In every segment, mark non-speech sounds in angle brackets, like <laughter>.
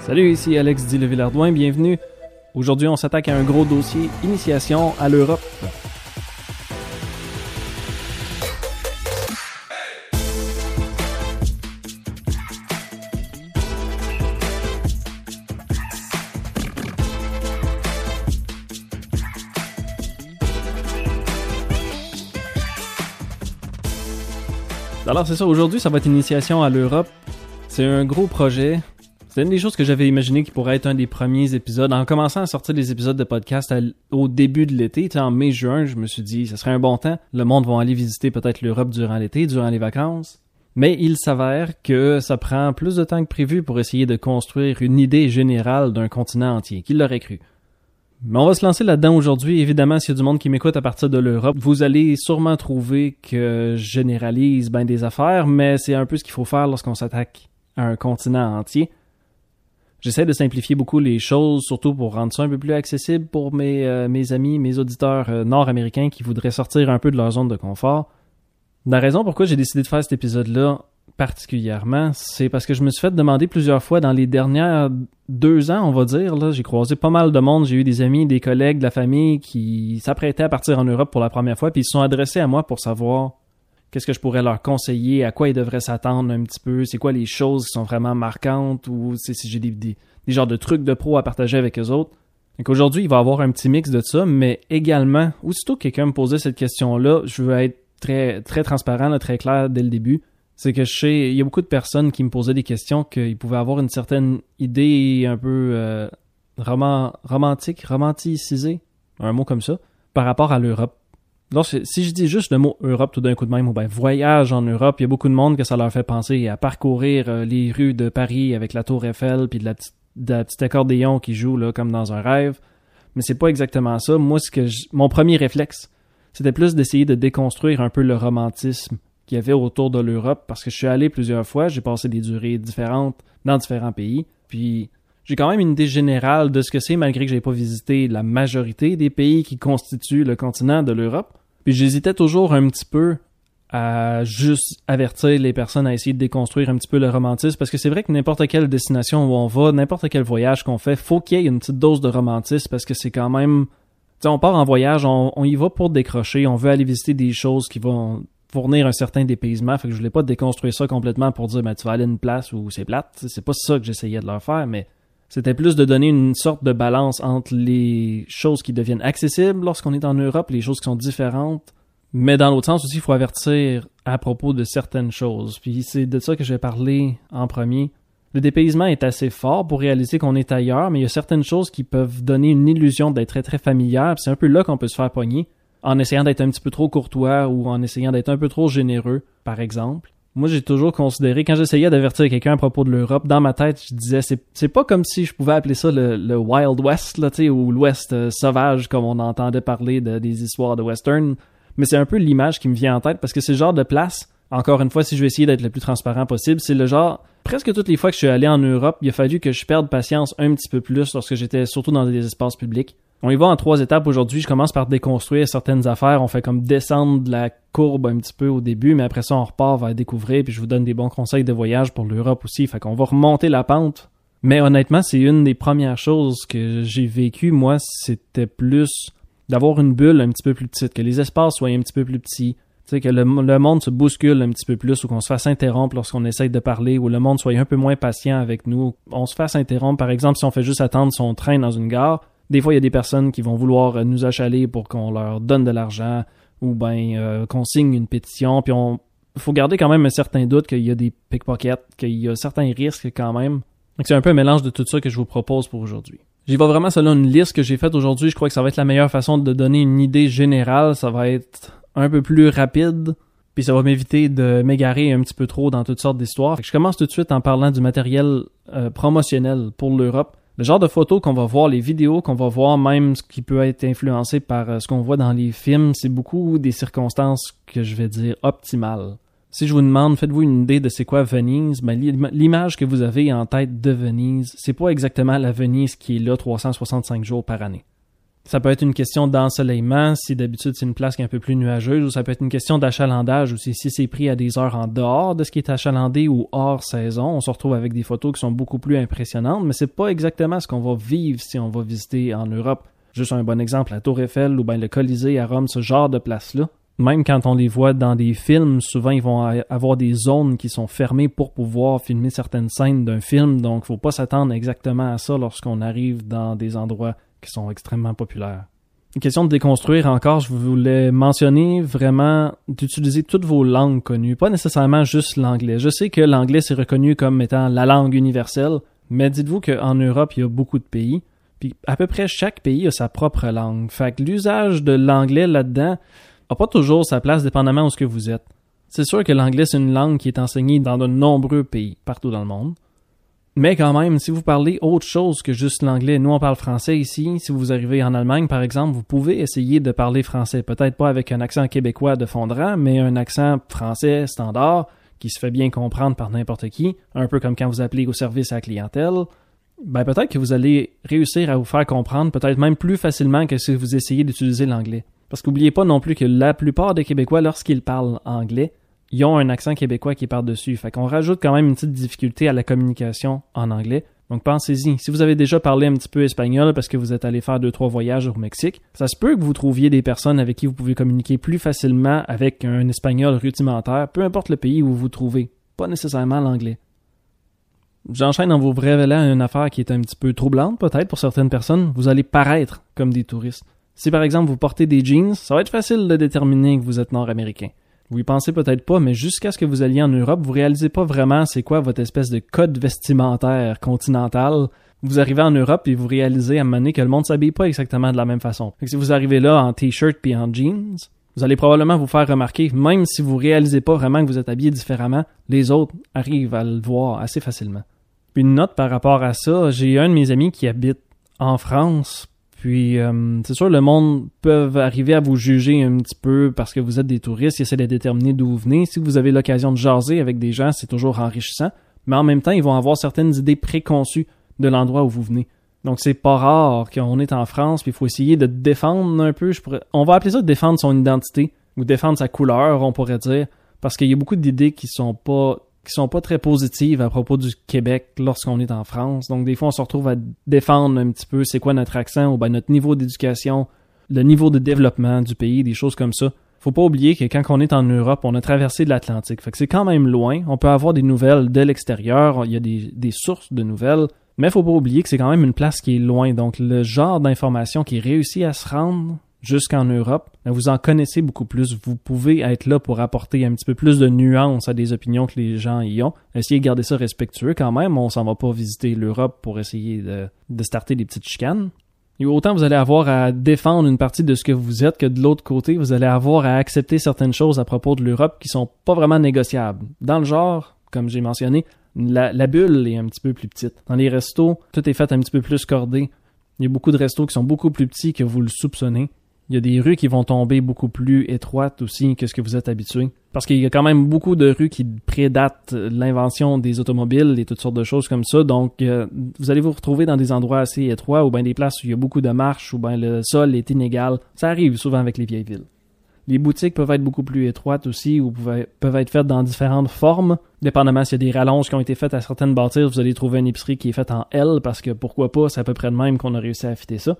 Salut, ici Alex Di Villardouin, bienvenue. Aujourd'hui, on s'attaque à un gros dossier initiation à l'Europe. Alors c'est ça, aujourd'hui ça va être initiation à l'Europe. C'est un gros projet. C'est une des choses que j'avais imaginé qui pourrait être un des premiers épisodes. En commençant à sortir des épisodes de podcast au début de l'été, en mai-juin, je me suis dit, ce serait un bon temps. Le monde va aller visiter peut-être l'Europe durant l'été, durant les vacances. Mais il s'avère que ça prend plus de temps que prévu pour essayer de construire une idée générale d'un continent entier. Qui l'aurait cru? Mais on va se lancer là-dedans aujourd'hui. Évidemment, s'il y a du monde qui m'écoute à partir de l'Europe, vous allez sûrement trouver que je généralise bien des affaires, mais c'est un peu ce qu'il faut faire lorsqu'on s'attaque à un continent entier. J'essaie de simplifier beaucoup les choses, surtout pour rendre ça un peu plus accessible pour mes, euh, amis, mes auditeurs euh, nord-américains qui voudraient sortir un peu de leur zone de confort. La raison pourquoi j'ai décidé de faire cet épisode-là, particulièrement, c'est parce que je me suis fait demander plusieurs fois dans les dernières deux ans, on va dire, là, j'ai croisé pas mal de monde, j'ai eu des amis, des collègues, de la famille qui s'apprêtaient à partir en Europe pour la première fois, puis ils se sont adressés à moi pour savoir qu'est-ce que je pourrais leur conseiller, à quoi ils devraient s'attendre un petit peu, c'est quoi les choses qui sont vraiment marquantes, ou si j'ai des, des, genres de trucs de pro à partager avec eux autres. Donc aujourd'hui, il va y avoir un petit mix de ça, mais également, aussitôt que quelqu'un me posait cette question-là, je veux être très, très transparent, très clair dès le début c'est que je sais, il y a beaucoup de personnes qui me posaient des questions qu'ils pouvaient avoir une certaine idée un peu euh, roman, romantique, romanticisée, un mot comme ça, par rapport à l'Europe. Donc, si je dis juste le mot Europe tout d'un coup de même, ou bien voyage en Europe, il y a beaucoup de monde que ça leur fait penser à parcourir euh, les rues de Paris avec la tour Eiffel puis de la petite, accordéon qui joue là comme dans un rêve. Mais c'est pas exactement ça. Moi, ce que mon premier réflexe, c'était plus d'essayer de déconstruire un peu le romantisme qu'il y avait autour de l'Europe parce que je suis allé plusieurs fois, j'ai passé des durées différentes dans différents pays, puis j'ai quand même une idée générale de ce que c'est malgré que j'ai pas visité la majorité des pays qui constituent le continent de l'Europe. J'hésitais toujours un petit peu à juste avertir les personnes à essayer de déconstruire un petit peu le romantisme parce que c'est vrai que n'importe quelle destination où on va, n'importe quel voyage qu'on fait, faut qu'il y ait une petite dose de romantisme parce que c'est quand même sais, on part en voyage, on, on, y va pour décrocher, on veut aller visiter des choses qui vont fournir un certain dépaysement. Fait que je voulais pas déconstruire ça complètement pour dire, ben, tu vas aller à une place où c'est plate. C'est pas ça que j'essayais de leur faire, mais c'était plus de donner une sorte de balance entre les choses qui deviennent accessibles lorsqu'on est en Europe, les choses qui sont différentes. Mais dans l'autre sens aussi, il faut avertir à propos de certaines choses. Puis c'est de ça que je vais parler en premier. Le dépaysement est assez fort pour réaliser qu'on est ailleurs, mais il y a certaines choses qui peuvent donner une illusion d'être très très familière. C'est un peu là qu'on peut se faire pogner en essayant d'être un petit peu trop courtois ou en essayant d'être un peu trop généreux, par exemple. Moi, j'ai toujours considéré, quand j'essayais d'avertir quelqu'un à propos de l'Europe, dans ma tête, je disais, c'est, pas comme si je pouvais appeler ça le, Wild West, là, ou l'Ouest euh, sauvage, comme on entendait parler de, des histoires de western. Mais c'est un peu l'image qui me vient en tête, parce que le genre de place, encore une fois, si je vais essayer d'être le plus transparent possible, c'est le genre, presque toutes les fois que je suis allé en Europe, il a fallu que je perde patience un petit peu plus lorsque j'étais surtout dans des espaces publics. On y va en trois étapes aujourd'hui. Je commence par déconstruire certaines affaires. On fait comme descendre la courbe un petit peu au début, mais après ça, on repart vers découvrir, puis je vous donne des bons conseils de voyage pour l'Europe aussi. Fait qu'on va remonter la pente. Mais honnêtement, c'est une des premières choses que j'ai vécues. Moi, c'était plus d'avoir une bulle un petit peu plus petite, que les espaces soient un petit peu plus petits, tu sais, que le, monde se bouscule un petit peu plus ou qu'on se fasse interrompre lorsqu'on essaye de parler ou le monde soit un peu moins patient avec nous. On se fasse interrompre, par exemple, si on fait juste attendre son train dans une gare, des fois, il y a des personnes qui vont vouloir euh, nous achaler pour qu'on leur donne de l'argent ou ben euh, qu'on signe une pétition. Puis on faut garder quand même un certain doute qu'il y a des pickpockets, qu'il y a certains risques quand même. Donc c'est un peu un mélange de tout ça que je vous propose pour aujourd'hui. J'y vais vraiment selon une liste que j'ai faite aujourd'hui. Je crois que ça va être la meilleure façon de donner une idée générale. Ça va être un peu plus rapide. Puis ça va m'éviter de m'égarer un petit peu trop dans toutes sortes d'histoires. Je commence tout de suite en parlant du matériel euh, promotionnel pour l'Europe le genre de photos qu'on va voir, les vidéos qu'on va voir, même ce qui peut être influencé par euh, ce qu'on voit dans les films, c'est beaucoup des circonstances que je vais dire optimales. Si je vous demande, faites-vous une idée de c'est quoi Venise, ben, l'image que vous avez en tête de Venise, c'est pas exactement la Venise qui est là 365 jours par année. Ça peut être une question d'ensoleillement, si d'habitude c'est une place qui est un peu plus nuageuse, ou ça peut être une question d'achalandage, ou si, si c'est pris à des heures en dehors de ce qui est achalandé ou hors saison, on se retrouve avec des photos qui sont beaucoup plus impressionnantes, mais c'est pas exactement ce qu'on va vivre si on va visiter en Europe. Juste un bon exemple, la Tour Eiffel ou bien le Colisée à Rome, ce genre de place-là. Même quand on les voit dans des films, souvent ils vont avoir des zones qui sont fermées pour pouvoir filmer certaines scènes d'un film, donc faut pas s'attendre exactement à ça lorsqu'on arrive dans des endroits qui sont extrêmement populaires. Une question de déconstruire encore, je voulais mentionner vraiment d'utiliser toutes vos langues connues, pas nécessairement juste l'anglais. Je sais que l'anglais c'est reconnu comme étant la langue universelle, mais dites-vous qu'en Europe, il y a beaucoup de pays, puis à peu près chaque pays a sa propre langue. Fait que l'usage de l'anglais là-dedans a pas toujours sa place dépendamment où ce que vous êtes. C'est sûr que l'anglais c'est une langue qui est enseignée dans de nombreux pays partout dans le monde. Mais quand même, si vous parlez autre chose que juste l'anglais, nous on parle français ici, si vous arrivez en Allemagne par exemple, vous pouvez essayer de parler français, peut-être pas avec un accent québécois de fondant, mais un accent français standard qui se fait bien comprendre par n'importe qui, un peu comme quand vous appelez au service à la clientèle. Ben peut-être que vous allez réussir à vous faire comprendre peut-être même plus facilement que si vous essayez d'utiliser l'anglais. Parce qu'oubliez pas non plus que la plupart des Québécois, lorsqu'ils parlent anglais, ils ont un accent québécois qui est par-dessus. Fait qu'on rajoute quand même une petite difficulté à la communication en anglais. Donc pensez-y. Si vous avez déjà parlé un petit peu espagnol parce que vous êtes allé faire deux, trois voyages au Mexique, ça se peut que vous trouviez des personnes avec qui vous pouvez communiquer plus facilement avec un espagnol rudimentaire, peu importe le pays où vous vous trouvez. Pas nécessairement l'anglais. J'enchaîne en vous révélant une affaire qui est un petit peu troublante, peut-être pour certaines personnes. Vous allez paraître comme des touristes. Si par exemple vous portez des jeans, ça va être facile de déterminer que vous êtes nord-américain. Vous y pensez peut-être pas, mais jusqu'à ce que vous alliez en Europe, vous réalisez pas vraiment c'est quoi votre espèce de code vestimentaire continental. Vous arrivez en Europe et vous réalisez à un moment donné que le monde s'habille pas exactement de la même façon. si vous arrivez là en t-shirt puis en jeans, vous allez probablement vous faire remarquer, même si vous réalisez pas vraiment que vous êtes habillé différemment, les autres arrivent à le voir assez facilement. Une note par rapport à ça, j'ai un de mes amis qui habite en France puis, euh, c'est sûr, le monde peut arriver à vous juger un petit peu parce que vous êtes des touristes, ils essaient de déterminer d'où vous venez. Si vous avez l'occasion de jaser avec des gens, c'est toujours enrichissant. Mais en même temps, ils vont avoir certaines idées préconçues de l'endroit où vous venez. Donc, c'est pas rare qu'on est en France, puis il faut essayer de défendre un peu. Je pourrais... On va appeler ça défendre son identité ou défendre sa couleur, on pourrait dire, parce qu'il y a beaucoup d'idées qui sont pas qui sont pas très positives à propos du Québec lorsqu'on est en France. Donc des fois on se retrouve à défendre un petit peu c'est quoi notre accent ou ben notre niveau d'éducation, le niveau de développement du pays, des choses comme ça. Faut pas oublier que quand on est en Europe, on a traversé l'Atlantique. Fait que c'est quand même loin. On peut avoir des nouvelles de l'extérieur. Il y a des, des sources de nouvelles. Mais faut pas oublier que c'est quand même une place qui est loin. Donc le genre d'information qui réussit à se rendre jusqu'en Europe, vous en connaissez beaucoup plus. Vous pouvez être là pour apporter un petit peu plus de nuances à des opinions que les gens y ont. Essayez de garder ça respectueux quand même. On s'en va pas visiter l'Europe pour essayer de, de starter des petites chicanes. Et autant vous allez avoir à défendre une partie de ce que vous êtes que de l'autre côté, vous allez avoir à accepter certaines choses à propos de l'Europe qui sont pas vraiment négociables. Dans le genre, comme j'ai mentionné, la, la bulle est un petit peu plus petite. Dans les restos, tout est fait un petit peu plus cordé. Il y a beaucoup de restos qui sont beaucoup plus petits que vous le soupçonnez. Il y a des rues qui vont tomber beaucoup plus étroites aussi que ce que vous êtes habitué. Parce qu'il y a quand même beaucoup de rues qui prédatent l'invention des automobiles et toutes sortes de choses comme ça. Donc, euh, vous allez vous retrouver dans des endroits assez étroits ou bien des places où il y a beaucoup de marches ou bien le sol est inégal. Ça arrive souvent avec les vieilles villes. Les boutiques peuvent être beaucoup plus étroites aussi ou peuvent être faites dans différentes formes. Dépendamment s'il y a des rallonges qui ont été faites à certaines bâtisses, vous allez trouver une épicerie qui est faite en L parce que pourquoi pas, c'est à peu près de même qu'on a réussi à affiter ça.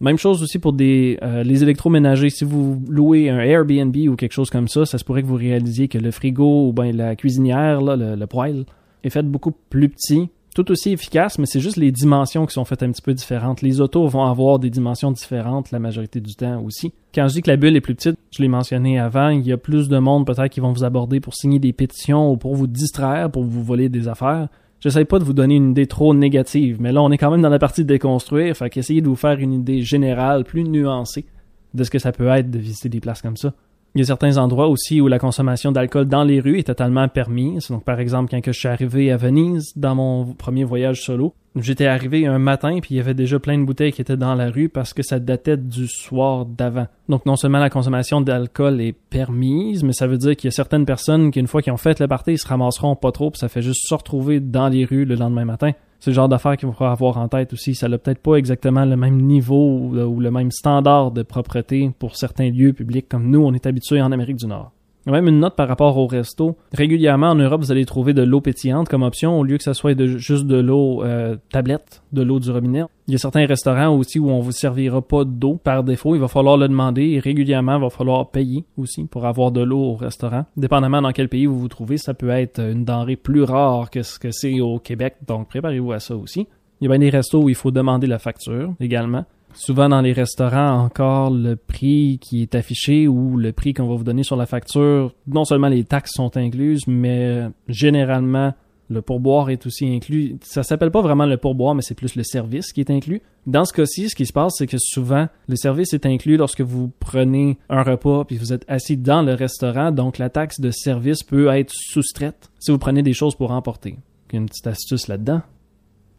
Même chose aussi pour euh, les électroménagers. Si vous louez un Airbnb ou quelque chose comme ça, ça se pourrait que vous réalisiez que le frigo ou bien la cuisinière, là, le, le poêle, est fait beaucoup plus petit, tout aussi efficace, mais c'est juste les dimensions qui sont faites un petit peu différentes. Les autos vont avoir des dimensions différentes la majorité du temps aussi. Quand je dis que la bulle est plus petite, je l'ai mentionné avant, il y a plus de monde peut-être qui vont vous aborder pour signer des pétitions ou pour vous distraire, pour vous voler des affaires. J'essaie pas de vous donner une idée trop négative, mais là, on est quand même dans la partie de déconstruire, fait qu'essayez de vous faire une idée générale, plus nuancée, de ce que ça peut être de visiter des places comme ça. Il y a certains endroits aussi où la consommation d'alcool dans les rues est totalement permise. Donc, par exemple, quand je suis arrivé à Venise, dans mon premier voyage solo, j'étais arrivé un matin puis il y avait déjà plein de bouteilles qui étaient dans la rue parce que ça datait du soir d'avant. Donc, non seulement la consommation d'alcool est permise, mais ça veut dire qu'il y a certaines personnes qui, une fois qu'ils ont fait le party, ils se ramasseront pas trop puis ça fait juste se retrouver dans les rues le lendemain matin. C'est le genre d'affaires qu'il faut avoir en tête aussi. Ça n'a peut-être pas exactement le même niveau ou le même standard de propreté pour certains lieux publics comme nous, on est habitués en Amérique du Nord. Même une note par rapport au resto. Régulièrement en Europe, vous allez trouver de l'eau pétillante comme option au lieu que ce soit juste de l'eau euh, tablette, de l'eau du robinet. Il y a certains restaurants aussi où on vous servira pas d'eau par défaut. Il va falloir le demander et régulièrement, il va falloir payer aussi pour avoir de l'eau au restaurant. Dépendamment dans quel pays vous vous trouvez, ça peut être une denrée plus rare que ce que c'est au Québec. Donc préparez-vous à ça aussi. Il y a bien des restos où il faut demander la facture également. Souvent dans les restaurants, encore le prix qui est affiché ou le prix qu'on va vous donner sur la facture, non seulement les taxes sont incluses, mais généralement le pourboire est aussi inclus. Ça s'appelle pas vraiment le pourboire, mais c'est plus le service qui est inclus. Dans ce cas-ci, ce qui se passe, c'est que souvent, le service est inclus lorsque vous prenez un repas puis vous êtes assis dans le restaurant, donc la taxe de service peut être soustraite si vous prenez des choses pour emporter. Une petite astuce là-dedans.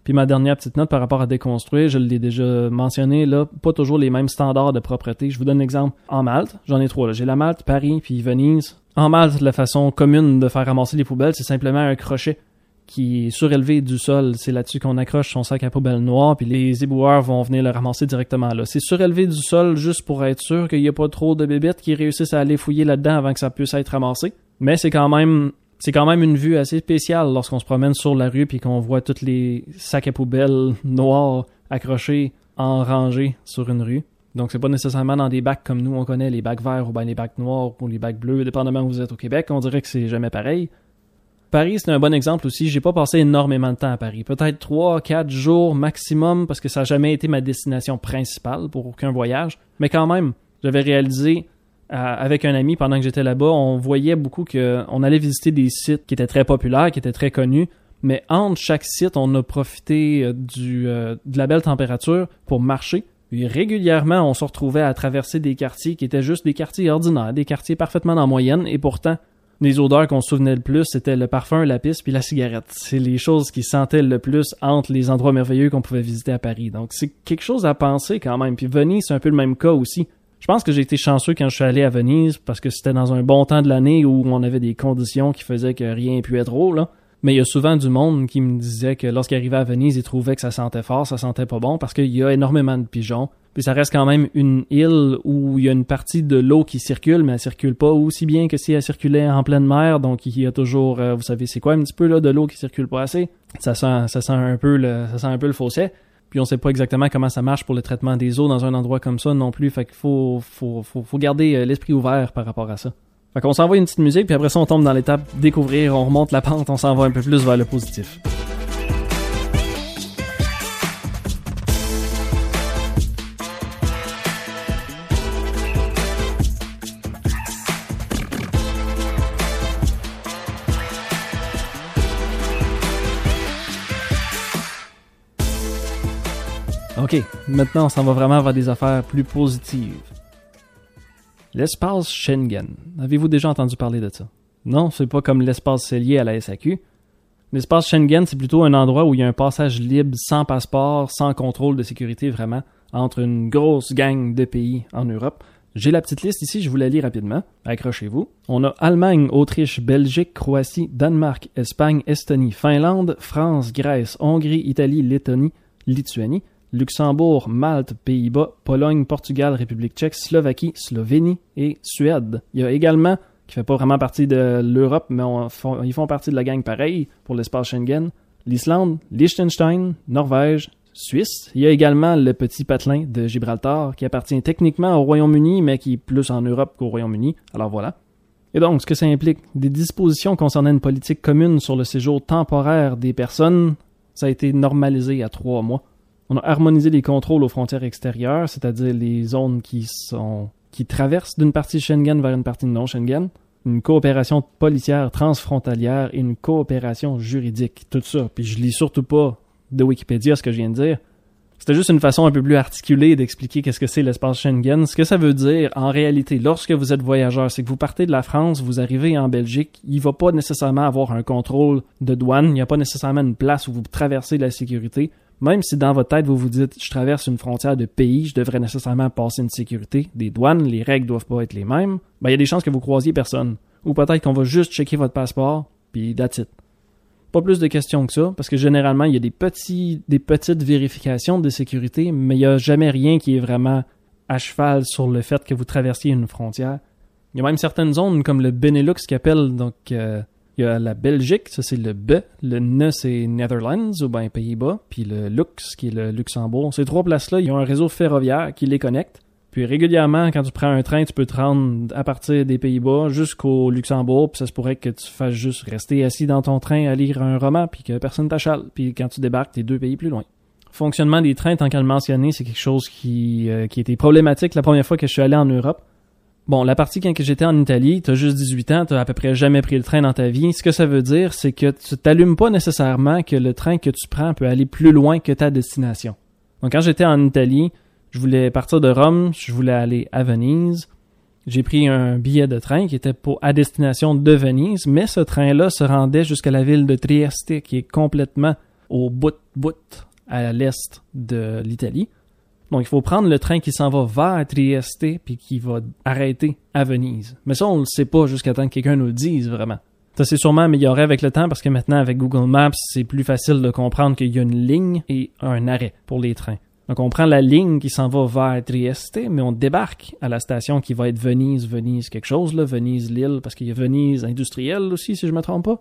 Puis ma dernière petite note par rapport à déconstruire, je l'ai déjà mentionné, là, pas toujours les mêmes standards de propreté. Je vous donne un exemple. En Malte, j'en ai trois. J'ai la Malte, Paris, puis Venise. En Malte, la façon commune de faire ramasser les poubelles, c'est simplement un crochet qui est surélevé du sol. C'est là-dessus qu'on accroche son sac à poubelle noir, puis les éboueurs vont venir le ramasser directement là. C'est surélevé du sol juste pour être sûr qu'il n'y a pas trop de bébêtes qui réussissent à aller fouiller là-dedans avant que ça puisse être ramassé. Mais c'est quand même c'est quand même une vue assez spéciale lorsqu'on se promène sur la rue puis qu'on voit tous les sacs à poubelle noirs accrochés en rangée sur une rue. Donc c'est pas nécessairement dans des bacs comme nous on connaît les bacs verts ou bien les bacs noirs ou les bacs bleus, dépendamment où vous êtes au Québec, on dirait que c'est jamais pareil. Paris, c'est un bon exemple aussi. J'ai pas passé énormément de temps à Paris. Peut-être 3, 4 jours maximum parce que ça n'a jamais été ma destination principale pour aucun voyage. Mais quand même, j'avais réalisé avec un ami pendant que j'étais là-bas, on voyait beaucoup que on allait visiter des sites qui étaient très populaires, qui étaient très connus, mais entre chaque site, on a profité euh, euh, de la belle température pour marcher. Et régulièrement, on se retrouvait à traverser des quartiers qui étaient juste des quartiers ordinaires, des quartiers parfaitement en moyenne, et pourtant, les odeurs qu'on se souvenait le plus, c'était le parfum, la piste puis la cigarette. C'est les choses qui sentaient le plus entre les endroits merveilleux qu'on pouvait visiter à Paris. Donc c'est quelque chose à penser quand même. Puis Venise, c'est un peu le même cas aussi. Je pense que j'ai été chanceux quand je suis allé à Venise parce que c'était dans un bon temps de l'année où on avait des conditions qui faisaient que rien être trop, là. Mais il y a souvent du monde qui me disait que lorsqu'il arrivait à Venise, il trouvait que ça sentait fort, ça sentait pas bon parce qu'il y a énormément de pigeons. Puis ça reste quand même une île où il y a une partie de l'eau qui circule, mais elle circule pas aussi bien que si elle circulait en pleine mer. Donc il y a toujours, euh, vous savez, c'est quoi un petit peu là de l'eau qui circule pas assez? Ça sent, ça sent un peu le, ça sent un peu le fossé. Puis on sait pas exactement comment ça marche pour le traitement des eaux dans un endroit comme ça non plus. Fait qu'il faut, faut, faut, faut garder euh, l'esprit ouvert par rapport à ça. Fait qu'on s'envoie une petite musique, puis après ça, on tombe dans l'étape découvrir, on remonte la pente, on s'en un peu plus vers le positif. Ok, maintenant on s'en va vraiment vers des affaires plus positives. L'espace Schengen. Avez-vous déjà entendu parler de ça? Non, c'est pas comme l'espace cellier à la SAQ. L'espace Schengen, c'est plutôt un endroit où il y a un passage libre, sans passeport, sans contrôle de sécurité vraiment, entre une grosse gang de pays en Europe. J'ai la petite liste ici, je vous la lis rapidement. Accrochez-vous. On a Allemagne, Autriche, Belgique, Croatie, Danemark, Espagne, Estonie, Finlande, France, Grèce, Hongrie, Italie, Lettonie, Lituanie. Luxembourg, Malte, Pays-Bas, Pologne, Portugal, République tchèque, Slovaquie, Slovénie et Suède. Il y a également, qui fait pas vraiment partie de l'Europe, mais ils font partie de la gang pareil pour l'espace Schengen, l'Islande, Liechtenstein, Norvège, Suisse. Il y a également le petit patelin de Gibraltar qui appartient techniquement au Royaume-Uni, mais qui est plus en Europe qu'au Royaume-Uni. Alors voilà. Et donc, ce que ça implique, des dispositions concernant une politique commune sur le séjour temporaire des personnes, ça a été normalisé à trois mois. On a harmonisé les contrôles aux frontières extérieures, c'est-à-dire les zones qui sont qui traversent d'une partie Schengen vers une partie non Schengen, une coopération policière transfrontalière et une coopération juridique, tout ça. Puis je lis surtout pas de Wikipédia ce que je viens de dire. C'était juste une façon un peu plus articulée d'expliquer qu'est-ce que c'est l'espace Schengen. Ce que ça veut dire, en réalité, lorsque vous êtes voyageur, c'est que vous partez de la France, vous arrivez en Belgique, il va pas nécessairement avoir un contrôle de douane, il n'y a pas nécessairement une place où vous traversez la sécurité. Même si dans votre tête, vous vous dites, je traverse une frontière de pays, je devrais nécessairement passer une sécurité, des douanes, les règles doivent pas être les mêmes, ben, il y a des chances que vous croisiez personne. Ou peut-être qu'on va juste checker votre passeport, puis that's it. Pas plus de questions que ça, parce que généralement, il y a des, petits, des petites vérifications de sécurité, mais il n'y a jamais rien qui est vraiment à cheval sur le fait que vous traversiez une frontière. Il y a même certaines zones comme le Benelux qui appelle, donc euh, il y a la Belgique, ça c'est le B, le N c'est Netherlands ou bien Pays-Bas, puis le Lux qui est le Luxembourg. Ces trois places-là, ils ont un réseau ferroviaire qui les connecte. Puis régulièrement, quand tu prends un train, tu peux te rendre à partir des Pays-Bas jusqu'au Luxembourg, puis ça se pourrait que tu fasses juste rester assis dans ton train à lire un roman, puis que personne t'achale. Puis quand tu débarques, t'es deux pays plus loin. Fonctionnement des trains, tant qu'à le mentionner, c'est quelque chose qui, euh, qui était problématique la première fois que je suis allé en Europe. Bon, la partie quand j'étais en Italie, t'as juste 18 ans, t'as à peu près jamais pris le train dans ta vie. Ce que ça veut dire, c'est que tu t'allumes pas nécessairement que le train que tu prends peut aller plus loin que ta destination. Donc quand j'étais en Italie, je voulais partir de Rome, je voulais aller à Venise. J'ai pris un billet de train qui était pour à destination de Venise, mais ce train-là se rendait jusqu'à la ville de Trieste, qui est complètement au bout bout à l'est de l'Italie. Donc il faut prendre le train qui s'en va vers Trieste puis qui va arrêter à Venise. Mais ça on le sait pas jusqu'à temps que quelqu'un nous le dise vraiment. Ça s'est sûrement amélioré avec le temps parce que maintenant avec Google Maps, c'est plus facile de comprendre qu'il y a une ligne et un arrêt pour les trains. Donc on prend la ligne qui s'en va vers Trieste, mais on débarque à la station qui va être Venise, Venise quelque chose, là, Venise Lille, parce qu'il y a Venise industrielle aussi, si je me trompe pas.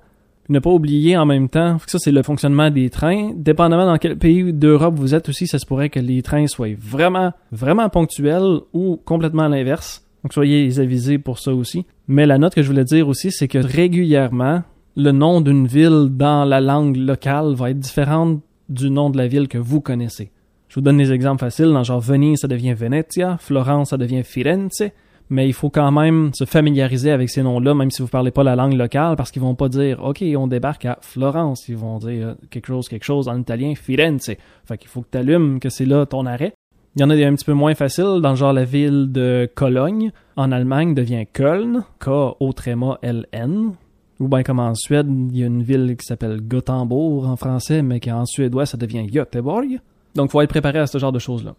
Ne pas oublier en même temps, que ça c'est le fonctionnement des trains. Dépendamment dans quel pays d'Europe vous êtes aussi, ça se pourrait que les trains soient vraiment, vraiment ponctuels ou complètement l'inverse. Donc soyez avisés pour ça aussi. Mais la note que je voulais dire aussi, c'est que régulièrement, le nom d'une ville dans la langue locale va être différent du nom de la ville que vous connaissez. Je vous donne des exemples faciles. Dans genre Venise, ça devient Venezia. Florence, ça devient Firenze. Mais il faut quand même se familiariser avec ces noms-là, même si vous parlez pas la langue locale, parce qu'ils vont pas dire OK, on débarque à Florence. Ils vont dire quelque chose, quelque chose en italien, Firenze. Fait qu'il faut que tu allumes que c'est là ton arrêt. Il y en a des un petit peu moins faciles, dans genre la ville de Cologne, en Allemagne, devient Köln, K-O-L-N. Ou bien comme en Suède, il y a une ville qui s'appelle Gothenburg en français, mais qui en suédois, ça devient Göteborg. Donc, il faut être préparé à ce genre de choses-là.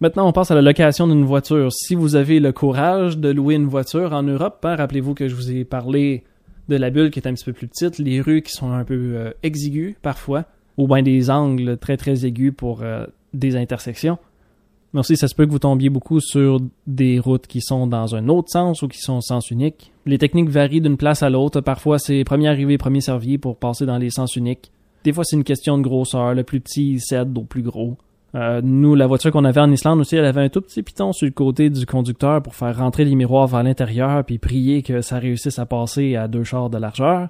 Maintenant, on passe à la location d'une voiture. Si vous avez le courage de louer une voiture en Europe, hein, rappelez-vous que je vous ai parlé de la bulle qui est un petit peu plus petite, les rues qui sont un peu euh, exiguës parfois, ou bien des angles très très aigus pour euh, des intersections. Mais aussi, ça se peut que vous tombiez beaucoup sur des routes qui sont dans un autre sens ou qui sont sens unique. Les techniques varient d'une place à l'autre. Parfois, c'est premier arrivé, premier servi pour passer dans les sens uniques. Des fois, c'est une question de grosseur. Le plus petit cède au plus gros. Euh, nous, la voiture qu'on avait en Islande aussi, elle avait un tout petit piton sur le côté du conducteur pour faire rentrer les miroirs vers l'intérieur puis prier que ça réussisse à passer à deux chars de largeur.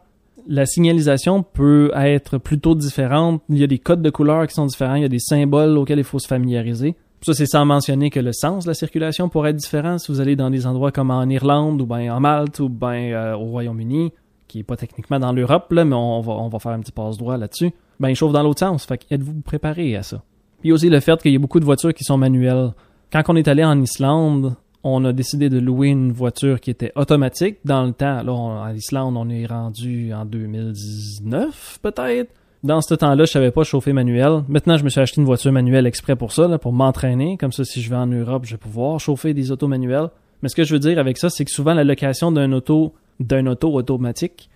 La signalisation peut être plutôt différente. Il y a des codes de couleurs qui sont différents. Il y a des symboles auxquels il faut se familiariser. Ça, c'est sans mentionner que le sens de la circulation pourrait être différent si vous allez dans des endroits comme en Irlande ou bien en Malte ou bien euh, au Royaume-Uni qui est pas techniquement dans l'Europe, là, mais on va, on va faire un petit passe-droit là-dessus, ben, il chauffe dans l'autre sens. Fait êtes-vous préparé à ça? Puis aussi le fait qu'il y a beaucoup de voitures qui sont manuelles. Quand on est allé en Islande, on a décidé de louer une voiture qui était automatique. Dans le temps, là, à l'Islande, on est rendu en 2019, peut-être. Dans ce temps-là, je savais pas chauffer manuel. Maintenant, je me suis acheté une voiture manuelle exprès pour ça, là, pour m'entraîner. Comme ça, si je vais en Europe, je vais pouvoir chauffer des autos manuels. Mais ce que je veux dire avec ça, c'est que souvent, la location d'un auto d'un auto automatique.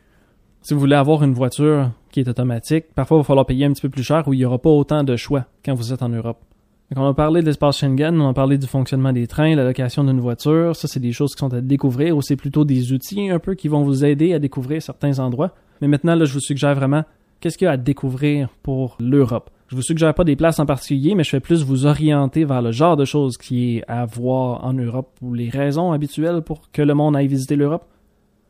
Si vous voulez avoir une voiture qui est automatique, parfois il va falloir payer un petit peu plus cher ou il n'y aura pas autant de choix quand vous êtes en Europe. Donc on a parlé de l'espace Schengen, on a parlé du fonctionnement des trains, la location d'une voiture, ça c'est des choses qui sont à découvrir ou c'est plutôt des outils un peu qui vont vous aider à découvrir certains endroits. Mais maintenant là, je vous suggère vraiment qu'est-ce qu'il y a à découvrir pour l'Europe? Je vous suggère pas des places en particulier, mais je fais plus vous orienter vers le genre de choses qui est à voir en Europe ou les raisons habituelles pour que le monde aille visiter l'Europe.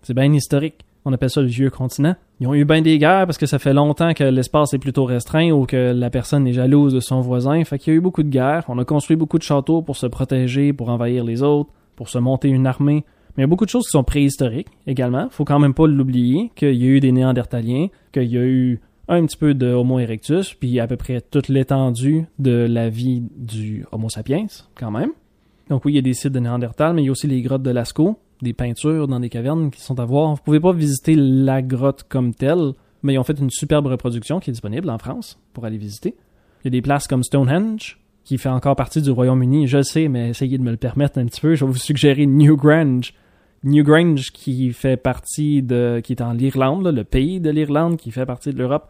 C'est bien historique. On appelle ça le vieux continent. Ils ont eu bien des guerres parce que ça fait longtemps que l'espace est plutôt restreint ou que la personne est jalouse de son voisin. Fait qu'il y a eu beaucoup de guerres. On a construit beaucoup de châteaux pour se protéger, pour envahir les autres, pour se monter une armée. Mais il y a beaucoup de choses qui sont préhistoriques également. Faut quand même pas l'oublier qu'il y a eu des Néandertaliens, qu'il y a eu un petit peu de Homo erectus, puis à peu près toute l'étendue de la vie du Homo sapiens, quand même. Donc oui, il y a des sites de Néandertal, mais il y a aussi les grottes de Lascaux, des peintures dans des cavernes qui sont à voir. Vous pouvez pas visiter la grotte comme telle, mais ils ont fait une superbe reproduction qui est disponible en France pour aller visiter. Il y a des places comme Stonehenge, qui fait encore partie du Royaume-Uni, je sais, mais essayez de me le permettre un petit peu. Je vais vous suggérer Newgrange, Newgrange qui fait partie de qui est en Irlande, le pays de l'Irlande qui fait partie de l'Europe,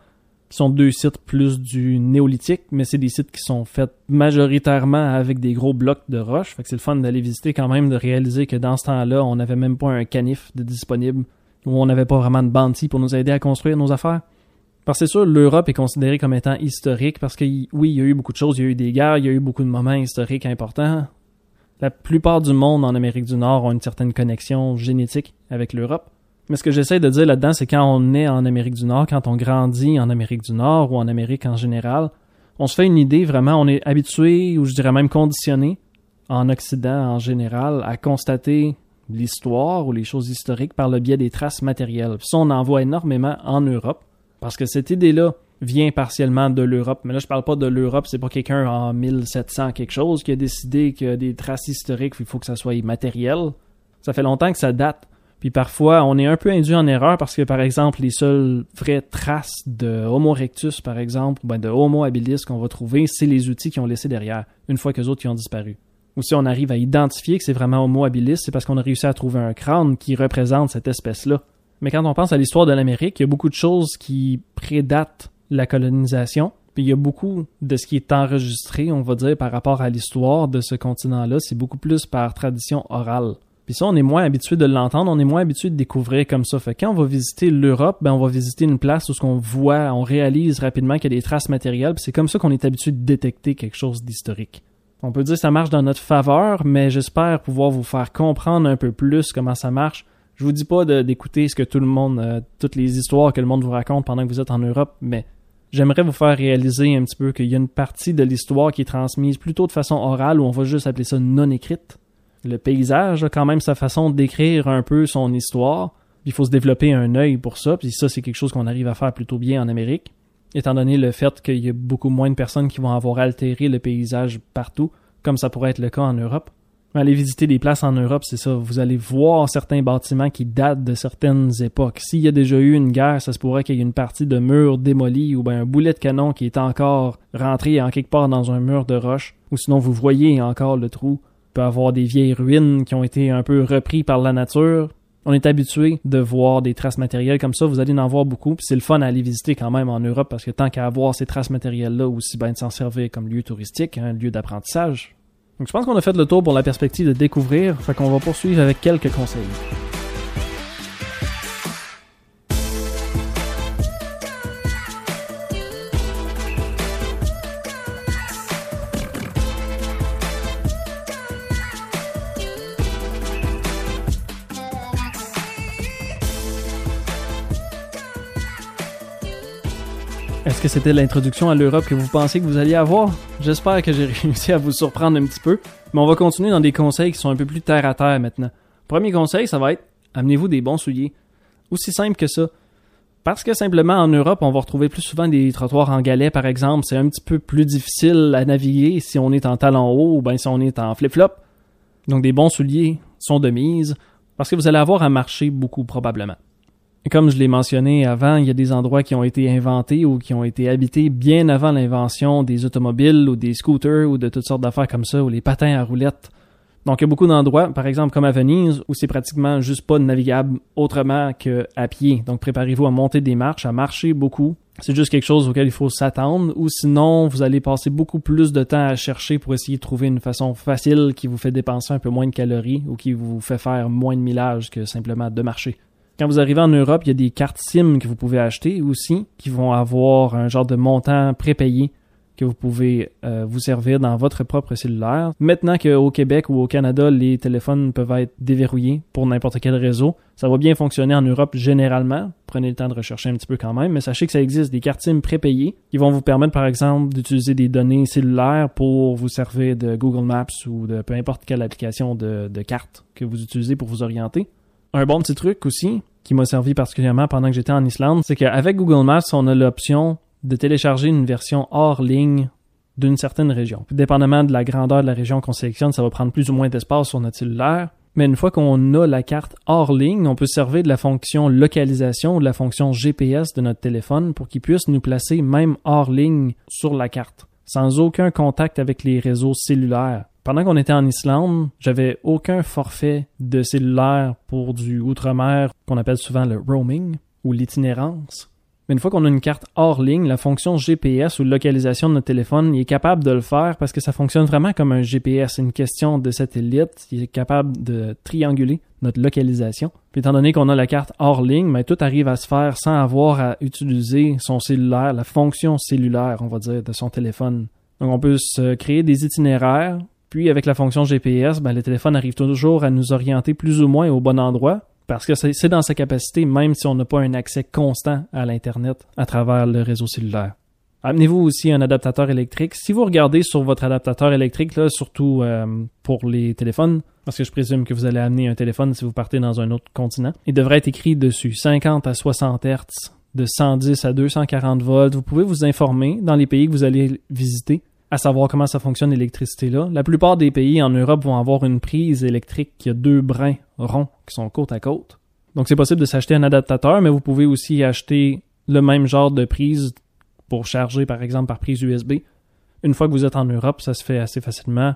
sont deux sites plus du néolithique, mais c'est des sites qui sont faits majoritairement avec des gros blocs de roche. Fait que c'est le fun d'aller visiter quand même, de réaliser que dans ce temps-là, on n'avait même pas un canif de disponible, ou on n'avait pas vraiment de bounty pour nous aider à construire nos affaires. Parce que c'est sûr, l'Europe est considérée comme étant historique parce que oui, il y a eu beaucoup de choses, il y a eu des guerres, il y a eu beaucoup de moments historiques importants. La plupart du monde en Amérique du Nord ont une certaine connexion génétique avec l'Europe. Mais ce que j'essaie de dire là-dedans, c'est quand on est en Amérique du Nord, quand on grandit en Amérique du Nord ou en Amérique en général, on se fait une idée vraiment, on est habitué ou je dirais même conditionné en Occident en général à constater l'histoire ou les choses historiques par le biais des traces matérielles. ça, on en voit énormément en Europe parce que cette idée-là vient partiellement de l'Europe. Mais là, je parle pas de l'Europe, c'est pas quelqu'un en 1700 quelque chose qui a décidé que des traces historiques, il faut que ça soit matériel. Ça fait longtemps que ça date. Puis parfois, on est un peu induit en erreur parce que, par exemple, les seules vraies traces de Homo erectus, par exemple, ou de Homo habilis qu'on va trouver, c'est les outils qu'ils ont laissés derrière, une fois que les autres qui ont disparu. Ou si on arrive à identifier que c'est vraiment Homo habilis, c'est parce qu'on a réussi à trouver un crâne qui représente cette espèce-là. Mais quand on pense à l'histoire de l'Amérique, il y a beaucoup de choses qui prédatent la colonisation. Puis il y a beaucoup de ce qui est enregistré, on va dire, par rapport à l'histoire de ce continent-là, c'est beaucoup plus par tradition orale. Puis ça, on est moins habitué de l'entendre, on est moins habitué de découvrir comme ça. Fait quand on va visiter l'Europe, ben on va visiter une place où ce qu'on voit, on réalise rapidement qu'il y a des traces matérielles, puis c'est comme ça qu'on est habitué de détecter quelque chose d'historique. On peut dire que ça marche dans notre faveur, mais j'espère pouvoir vous faire comprendre un peu plus comment ça marche je vous dis pas d'écouter ce que tout le monde, euh, toutes les histoires que le monde vous raconte pendant que vous êtes en Europe, mais j'aimerais vous faire réaliser un petit peu qu'il y a une partie de l'histoire qui est transmise plutôt de façon orale ou on va juste appeler ça non écrite. Le paysage a quand même sa façon d'écrire un peu son histoire. Il faut se développer un œil pour ça, puis ça c'est quelque chose qu'on arrive à faire plutôt bien en Amérique, étant donné le fait qu'il y a beaucoup moins de personnes qui vont avoir altéré le paysage partout, comme ça pourrait être le cas en Europe. Allez visiter des places en Europe, c'est ça. Vous allez voir certains bâtiments qui datent de certaines époques. S'il y a déjà eu une guerre, ça se pourrait qu'il y ait une partie de mur démoli ou bien un boulet de canon qui est encore rentré en quelque part dans un mur de roche. Ou sinon, vous voyez encore le trou. Peut avoir des vieilles ruines qui ont été un peu repris par la nature. On est habitué de voir des traces matérielles comme ça. Vous allez en voir beaucoup. Puis c'est le fun à aller visiter quand même en Europe parce que tant qu'à avoir ces traces matérielles-là, aussi bien de s'en servir comme lieu touristique, un lieu d'apprentissage, donc je pense qu'on a fait le tour pour la perspective de découvrir, fait qu'on va poursuivre avec quelques conseils. Que c'était l'introduction à l'Europe que vous pensiez que vous alliez avoir? J'espère que j'ai <laughs> réussi à vous surprendre un petit peu, mais on va continuer dans des conseils qui sont un peu plus terre à terre maintenant. Premier conseil, ça va être amenez-vous des bons souliers. Aussi simple que ça. Parce que simplement en Europe, on va retrouver plus souvent des trottoirs en galets, par exemple. C'est un petit peu plus difficile à naviguer si on est en talon haut ou bien si on est en flip-flop. Donc des bons souliers sont de mise parce que vous allez avoir à marcher beaucoup probablement. Comme je l'ai mentionné avant, il y a des endroits qui ont été inventés ou qui ont été habités bien avant l'invention des automobiles ou des scooters ou de toutes sortes d'affaires comme ça, ou les patins à roulettes. Donc, il y a beaucoup d'endroits, par exemple comme à Venise, où c'est pratiquement juste pas navigable autrement qu'à pied. Donc, préparez-vous à monter des marches, à marcher beaucoup. C'est juste quelque chose auquel il faut s'attendre, ou sinon, vous allez passer beaucoup plus de temps à chercher pour essayer de trouver une façon facile qui vous fait dépenser un peu moins de calories ou qui vous fait faire moins de millage que simplement de marcher. Quand vous arrivez en Europe, il y a des cartes SIM que vous pouvez acheter aussi, qui vont avoir un genre de montant prépayé que vous pouvez euh, vous servir dans votre propre cellulaire. Maintenant qu'au Québec ou au Canada, les téléphones peuvent être déverrouillés pour n'importe quel réseau, ça va bien fonctionner en Europe généralement. Prenez le temps de rechercher un petit peu quand même, mais sachez que ça existe des cartes SIM prépayées qui vont vous permettre par exemple d'utiliser des données cellulaires pour vous servir de Google Maps ou de peu importe quelle application de, de carte que vous utilisez pour vous orienter. Un bon petit truc aussi, qui m'a servi particulièrement pendant que j'étais en Islande, c'est qu'avec Google Maps, on a l'option de télécharger une version hors ligne d'une certaine région. dépendamment de la grandeur de la région qu'on sélectionne, ça va prendre plus ou moins d'espace sur notre cellulaire. Mais une fois qu'on a la carte hors ligne, on peut servir de la fonction localisation ou de la fonction GPS de notre téléphone pour qu'il puisse nous placer même hors ligne sur la carte, sans aucun contact avec les réseaux cellulaires. Pendant qu'on était en Islande, j'avais aucun forfait de cellulaire pour du outre-mer qu'on appelle souvent le roaming ou l'itinérance. Mais une fois qu'on a une carte hors ligne, la fonction GPS ou localisation de notre téléphone, il est capable de le faire parce que ça fonctionne vraiment comme un GPS. Une question de satellite. Il est capable de trianguler notre localisation. Puis étant donné qu'on a la carte hors ligne, mais tout arrive à se faire sans avoir à utiliser son cellulaire, la fonction cellulaire, on va dire, de son téléphone. Donc on peut se créer des itinéraires, puis avec la fonction GPS, ben, le téléphone arrive toujours à nous orienter plus ou moins au bon endroit, parce que c'est dans sa capacité, même si on n'a pas un accès constant à l'Internet à travers le réseau cellulaire. Amenez-vous aussi un adaptateur électrique. Si vous regardez sur votre adaptateur électrique, là, surtout euh, pour les téléphones, parce que je présume que vous allez amener un téléphone si vous partez dans un autre continent, il devrait être écrit dessus 50 à 60 Hz, de 110 à 240 volts. Vous pouvez vous informer dans les pays que vous allez visiter à savoir comment ça fonctionne l'électricité là. La plupart des pays en Europe vont avoir une prise électrique qui a deux brins ronds qui sont côte à côte. Donc c'est possible de s'acheter un adaptateur, mais vous pouvez aussi acheter le même genre de prise pour charger par exemple par prise USB. Une fois que vous êtes en Europe, ça se fait assez facilement,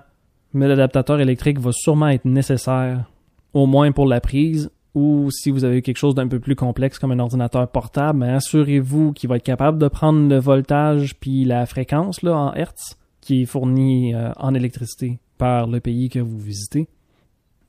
mais l'adaptateur électrique va sûrement être nécessaire, au moins pour la prise, ou si vous avez quelque chose d'un peu plus complexe comme un ordinateur portable, assurez-vous qu'il va être capable de prendre le voltage puis la fréquence là, en Hertz qui est fourni euh, en électricité par le pays que vous visitez.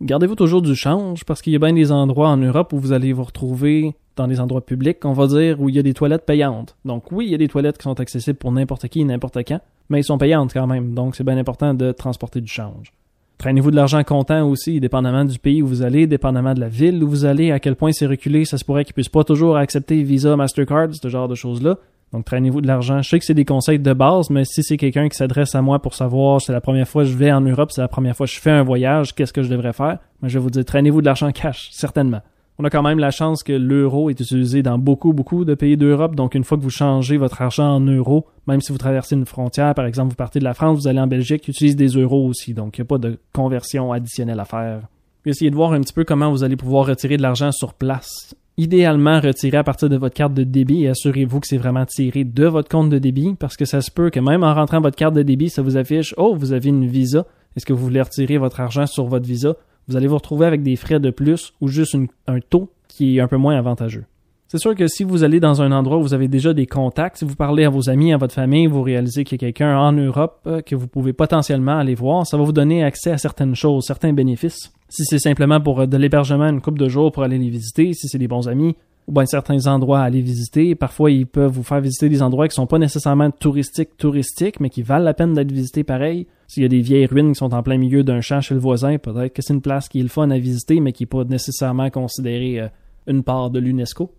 Gardez-vous toujours du change parce qu'il y a bien des endroits en Europe où vous allez vous retrouver dans des endroits publics, on va dire, où il y a des toilettes payantes. Donc oui, il y a des toilettes qui sont accessibles pour n'importe qui n'importe quand, mais elles sont payantes quand même, donc c'est bien important de transporter du change. Traînez-vous de l'argent comptant aussi, dépendamment du pays où vous allez, dépendamment de la ville où vous allez, à quel point c'est reculé, ça se pourrait qu'ils puissent pas toujours accepter Visa, Mastercard, ce genre de choses-là. Donc, traînez-vous de l'argent. Je sais que c'est des conseils de base, mais si c'est quelqu'un qui s'adresse à moi pour savoir c'est la première fois que je vais en Europe, c'est la première fois que je fais un voyage, qu'est-ce que je devrais faire? Moi, je vais vous dire, traînez-vous de l'argent cash, certainement. On a quand même la chance que l'euro est utilisé dans beaucoup, beaucoup de pays d'Europe. Donc, une fois que vous changez votre argent en euros, même si vous traversez une frontière, par exemple, vous partez de la France, vous allez en Belgique, ils utilisent des euros aussi. Donc, il n'y a pas de conversion additionnelle à faire. Essayez de voir un petit peu comment vous allez pouvoir retirer de l'argent sur place idéalement retiré à partir de votre carte de débit et assurez-vous que c'est vraiment tiré de votre compte de débit parce que ça se peut que même en rentrant votre carte de débit, ça vous affiche Oh, vous avez une visa. Est-ce que vous voulez retirer votre argent sur votre visa? Vous allez vous retrouver avec des frais de plus ou juste un taux qui est un peu moins avantageux. C'est sûr que si vous allez dans un endroit où vous avez déjà des contacts, si vous parlez à vos amis, à votre famille, vous réalisez qu'il y a quelqu'un en Europe euh, que vous pouvez potentiellement aller voir, ça va vous donner accès à certaines choses, certains bénéfices. Si c'est simplement pour euh, de l'hébergement une couple de jours pour aller les visiter, si c'est des bons amis, ou bien certains endroits à aller visiter, parfois ils peuvent vous faire visiter des endroits qui sont pas nécessairement touristiques, touristiques, mais qui valent la peine d'être visités pareil. S'il y a des vieilles ruines qui sont en plein milieu d'un champ chez le voisin, peut-être que c'est une place qui est le fun à visiter, mais qui n'est pas nécessairement considérée euh, une part de l'UNESCO.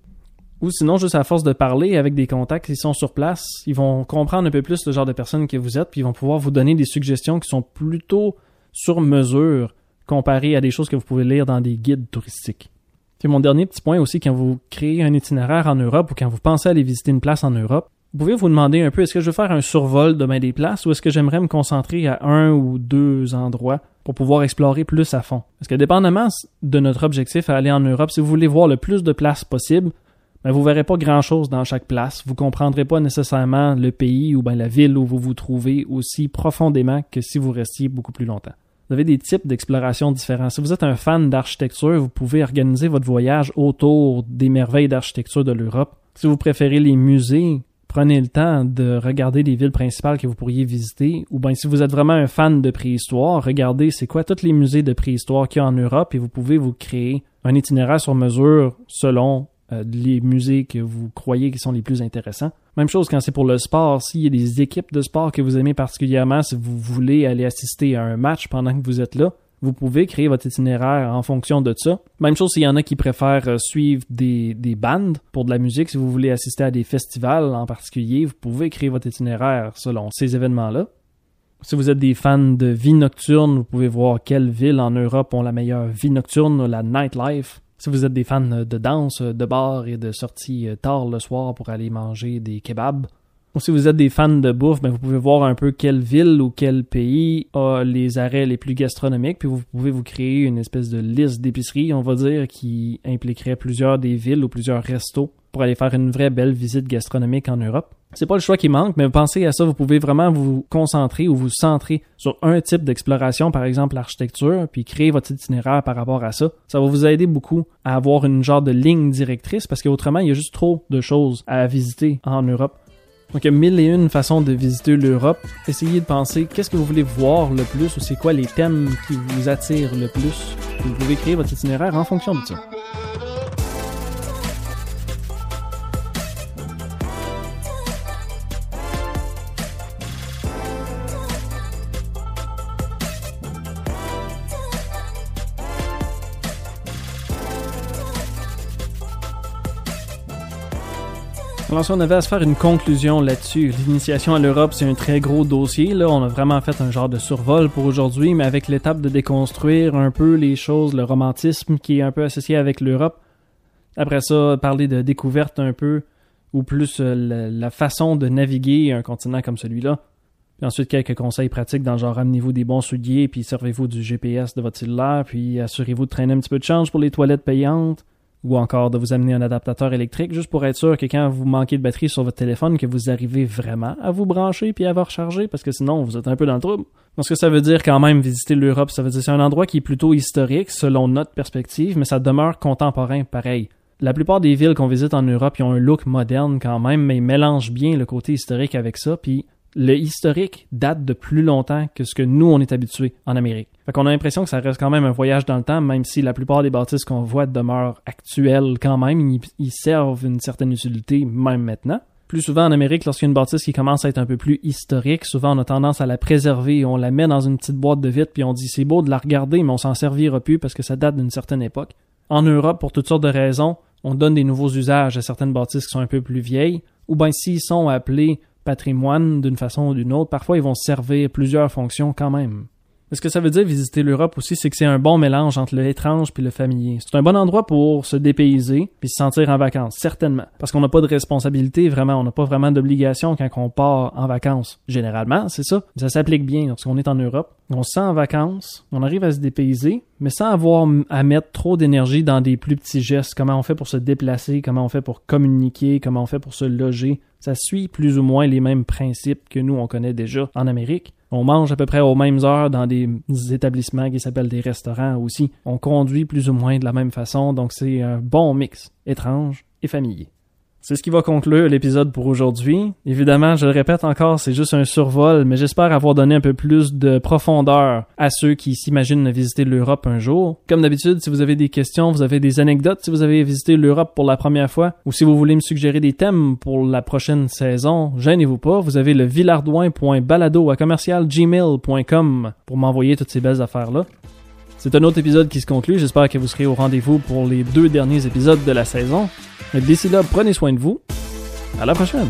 Ou sinon, juste à force de parler avec des contacts qui sont sur place, ils vont comprendre un peu plus le genre de personne que vous êtes, puis ils vont pouvoir vous donner des suggestions qui sont plutôt sur mesure comparées à des choses que vous pouvez lire dans des guides touristiques. C'est mon dernier petit point aussi, quand vous créez un itinéraire en Europe ou quand vous pensez aller visiter une place en Europe, vous pouvez vous demander un peu est-ce que je veux faire un survol de des places ou est-ce que j'aimerais me concentrer à un ou deux endroits pour pouvoir explorer plus à fond? Parce que dépendamment de notre objectif à aller en Europe, si vous voulez voir le plus de places possible, ben vous verrez pas grand-chose dans chaque place. Vous comprendrez pas nécessairement le pays ou bien la ville où vous vous trouvez aussi profondément que si vous restiez beaucoup plus longtemps. Vous avez des types d'exploration différents. Si vous êtes un fan d'architecture, vous pouvez organiser votre voyage autour des merveilles d'architecture de l'Europe. Si vous préférez les musées, prenez le temps de regarder les villes principales que vous pourriez visiter. Ou bien si vous êtes vraiment un fan de préhistoire, regardez c'est quoi tous les musées de préhistoire qu'il y a en Europe et vous pouvez vous créer un itinéraire sur mesure selon euh, les musées que vous croyez qui sont les plus intéressants. Même chose quand c'est pour le sport. S'il y a des équipes de sport que vous aimez particulièrement, si vous voulez aller assister à un match pendant que vous êtes là, vous pouvez créer votre itinéraire en fonction de ça. Même chose s'il y en a qui préfèrent euh, suivre des, des bandes pour de la musique. Si vous voulez assister à des festivals en particulier, vous pouvez créer votre itinéraire selon ces événements-là. Si vous êtes des fans de vie nocturne, vous pouvez voir quelles villes en Europe ont la meilleure vie nocturne, la nightlife. Si vous êtes des fans de danse, de bar et de sorties euh, tard le soir pour aller manger des kebabs, Ou si vous êtes des fans de bouffe, ben vous pouvez voir un peu quelle ville ou quel pays a les arrêts les plus gastronomiques, puis vous pouvez vous créer une espèce de liste d'épiceries, on va dire, qui impliquerait plusieurs des villes ou plusieurs restos pour aller faire une vraie belle visite gastronomique en Europe. C'est pas le choix qui manque, mais pensez à ça, vous pouvez vraiment vous concentrer ou vous centrer sur un type d'exploration, par exemple l'architecture, puis créer votre itinéraire par rapport à ça. Ça va vous aider beaucoup à avoir une genre de ligne directrice parce qu'autrement, il y a juste trop de choses à visiter en Europe. Donc, il y a mille et une façons de visiter l'Europe. Essayez de penser qu'est-ce que vous voulez voir le plus ou c'est quoi les thèmes qui vous attirent le plus? Vous pouvez créer votre itinéraire en fonction de ça. Alors on avait à se faire une conclusion là-dessus, l'initiation à l'Europe, c'est un très gros dossier. Là, on a vraiment fait un genre de survol pour aujourd'hui, mais avec l'étape de déconstruire un peu les choses, le romantisme qui est un peu associé avec l'Europe. Après ça, parler de découverte un peu, ou plus euh, la, façon de naviguer un continent comme celui-là. Puis ensuite, quelques conseils pratiques dans genre amenez-vous des bons souliers, puis servez-vous du GPS de votre cellulaire, puis assurez-vous de traîner un petit peu de change pour les toilettes payantes ou encore de vous amener un adaptateur électrique juste pour être sûr que quand vous manquez de batterie sur votre téléphone, que vous arrivez vraiment à vous brancher puis à vous recharger parce que sinon vous êtes un peu dans le trouble. Donc ce que ça veut dire quand même visiter l'Europe, ça veut dire c'est un endroit qui est plutôt historique selon notre perspective, mais ça demeure contemporain pareil. La plupart des villes qu'on visite en Europe, ont un look moderne quand même, mais ils mélangent bien le côté historique avec ça, puis le historique date de plus longtemps que ce que nous, on est habitués en Amérique. Fait qu'on a l'impression que ça reste quand même un voyage dans le temps, même si la plupart des bâtisses qu'on voit demeurent actuelles quand même, ils, servent une certaine utilité même maintenant. Plus souvent en Amérique, lorsqu'il y a une bâtisse qui commence à être un peu plus historique, souvent on a tendance à la préserver, on la met dans une petite boîte de vitre, puis on dit c'est beau de la regarder, mais on s'en servira plus parce que ça date d'une certaine époque. En Europe, pour toutes sortes de raisons, on donne des nouveaux usages à certaines bâtisses qui sont un peu plus vieilles, ou bien s'ils sont appelés patrimoine d'une façon ou d'une autre, parfois ils vont servir plusieurs fonctions quand même. Ce que ça veut dire visiter l'Europe aussi, c'est que c'est un bon mélange entre le étrange puis le familier. C'est un bon endroit pour se dépayser puis se sentir en vacances, certainement. Parce qu'on n'a pas de responsabilité, vraiment, on n'a pas vraiment d'obligation quand on part en vacances. Généralement, c'est ça. Ça s'applique bien lorsqu'on est en Europe. On se sent en vacances, on arrive à se dépayser, mais sans avoir à mettre trop d'énergie dans des plus petits gestes. Comment on fait pour se déplacer, comment on fait pour communiquer, comment on fait pour se loger? Ça suit plus ou moins les mêmes principes que nous on connaît déjà en Amérique. On mange à peu près aux mêmes heures dans des établissements qui s'appellent des restaurants aussi. On conduit plus ou moins de la même façon, donc c'est un bon mix, étrange et familier. C'est ce qui va conclure l'épisode pour aujourd'hui. Évidemment, je le répète encore, c'est juste un survol, mais j'espère avoir donné un peu plus de profondeur à ceux qui s'imaginent visiter l'Europe un jour. Comme d'habitude, si vous avez des questions, vous avez des anecdotes, si vous avez visité l'Europe pour la première fois, ou si vous voulez me suggérer des thèmes pour la prochaine saison, gênez-vous pas, vous avez le villardouin.balado à commercialgmail.com pour m'envoyer toutes ces belles affaires-là. C'est un autre épisode qui se conclut. J'espère que vous serez au rendez-vous pour les deux derniers épisodes de la saison. Mais d'ici là, prenez soin de vous. À la prochaine!